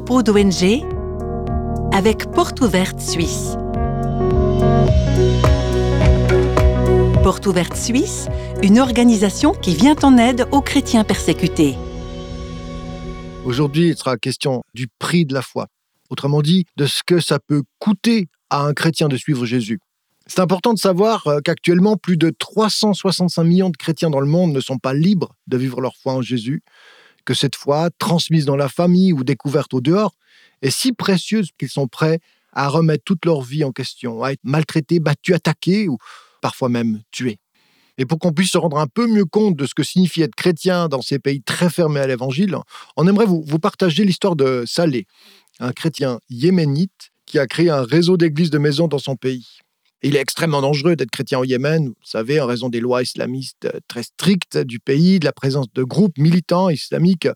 propos d'ONG avec Porte Ouverte Suisse. Porte Ouverte Suisse, une organisation qui vient en aide aux chrétiens persécutés. Aujourd'hui, il sera question du prix de la foi. Autrement dit, de ce que ça peut coûter à un chrétien de suivre Jésus. C'est important de savoir euh, qu'actuellement, plus de 365 millions de chrétiens dans le monde ne sont pas libres de vivre leur foi en Jésus, que cette foi, transmise dans la famille ou découverte au dehors, est si précieuse qu'ils sont prêts à remettre toute leur vie en question, à être maltraités, battus, attaqués ou parfois même tués. Et pour qu'on puisse se rendre un peu mieux compte de ce que signifie être chrétien dans ces pays très fermés à l'évangile, on aimerait vous, partager l'histoire de Saleh, un chrétien yéménite qui a créé un réseau d'églises de maisons dans son pays. Il est extrêmement dangereux d'être chrétien au Yémen, vous savez, en raison des lois islamistes très strictes du pays, de la présence de groupes militants islamiques.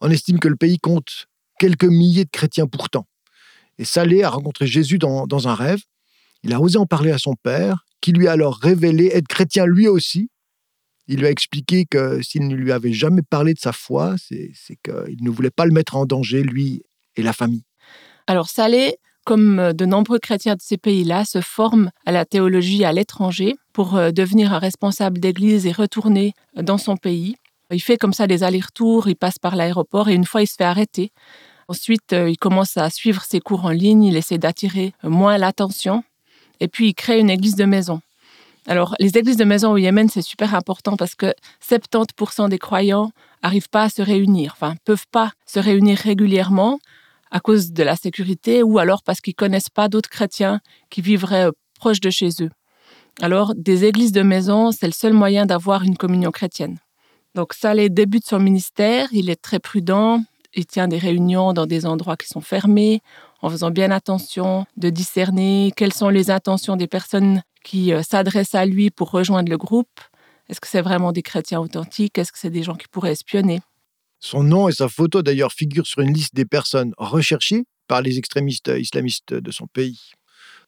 On estime que le pays compte quelques milliers de chrétiens pourtant. Et Saleh a rencontré Jésus dans, un rêve. Il a osé en parler à son père, qui lui a alors révélé être chrétien lui aussi. Il lui a expliqué que s'il ne lui avait jamais parlé de sa foi, c'est qu'il ne voulait pas le mettre en danger, lui et la famille. Alors Saleh, comme de nombreux chrétiens de ces pays-là, se forme à la théologie à l'étranger pour euh, devenir un responsable d'église et retourner dans son pays. Il fait comme ça des allers-retours, il passe par l'aéroport et une fois il se fait arrêter. Ensuite, euh, il commence à suivre ses cours en ligne, il essaie d'attirer moins l'attention et puis il crée une église de maison. Alors, les églises de maison au Yémen, c'est super important parce que 70% des croyants n'arrivent pas à se réunir, enfin, peuvent pas se réunir régulièrement à cause de la sécurité ou alors parce qu'ils connaissent pas d'autres chrétiens qui vivraient euh, proches de chez eux. Alors, des églises de maison, c'est le seul moyen d'avoir une communion chrétienne. Donc, ça les débute son ministère, il est très prudent, il tient des réunions dans des endroits qui sont fermés, en faisant bien attention de discerner quelles sont les intentions des personnes qui euh, s'adressent à lui pour rejoindre le groupe. Est-ce que c'est vraiment des chrétiens authentiques? Est-ce que c'est des gens qui pourraient espionner? Son nom et sa photo d'ailleurs figurent sur une liste des personnes recherchées par les extrémistes islamistes de son pays.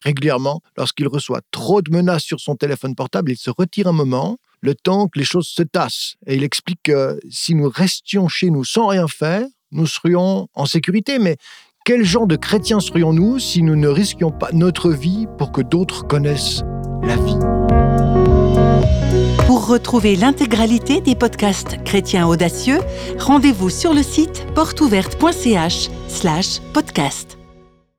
Régulièrement, lorsqu'il reçoit trop de menaces sur son téléphone portable, il se retire un moment, le temps que les choses se tassent. Et il explique que si nous restions chez nous sans rien faire, nous serions en sécurité, mais quel genre de chrétiens serions-nous si nous ne risquions pas notre vie pour que d'autres connaissent la vie? Retrouver l'intégralité des podcasts chrétiens audacieux, rendez-vous sur le site porteouverte.ch/podcast.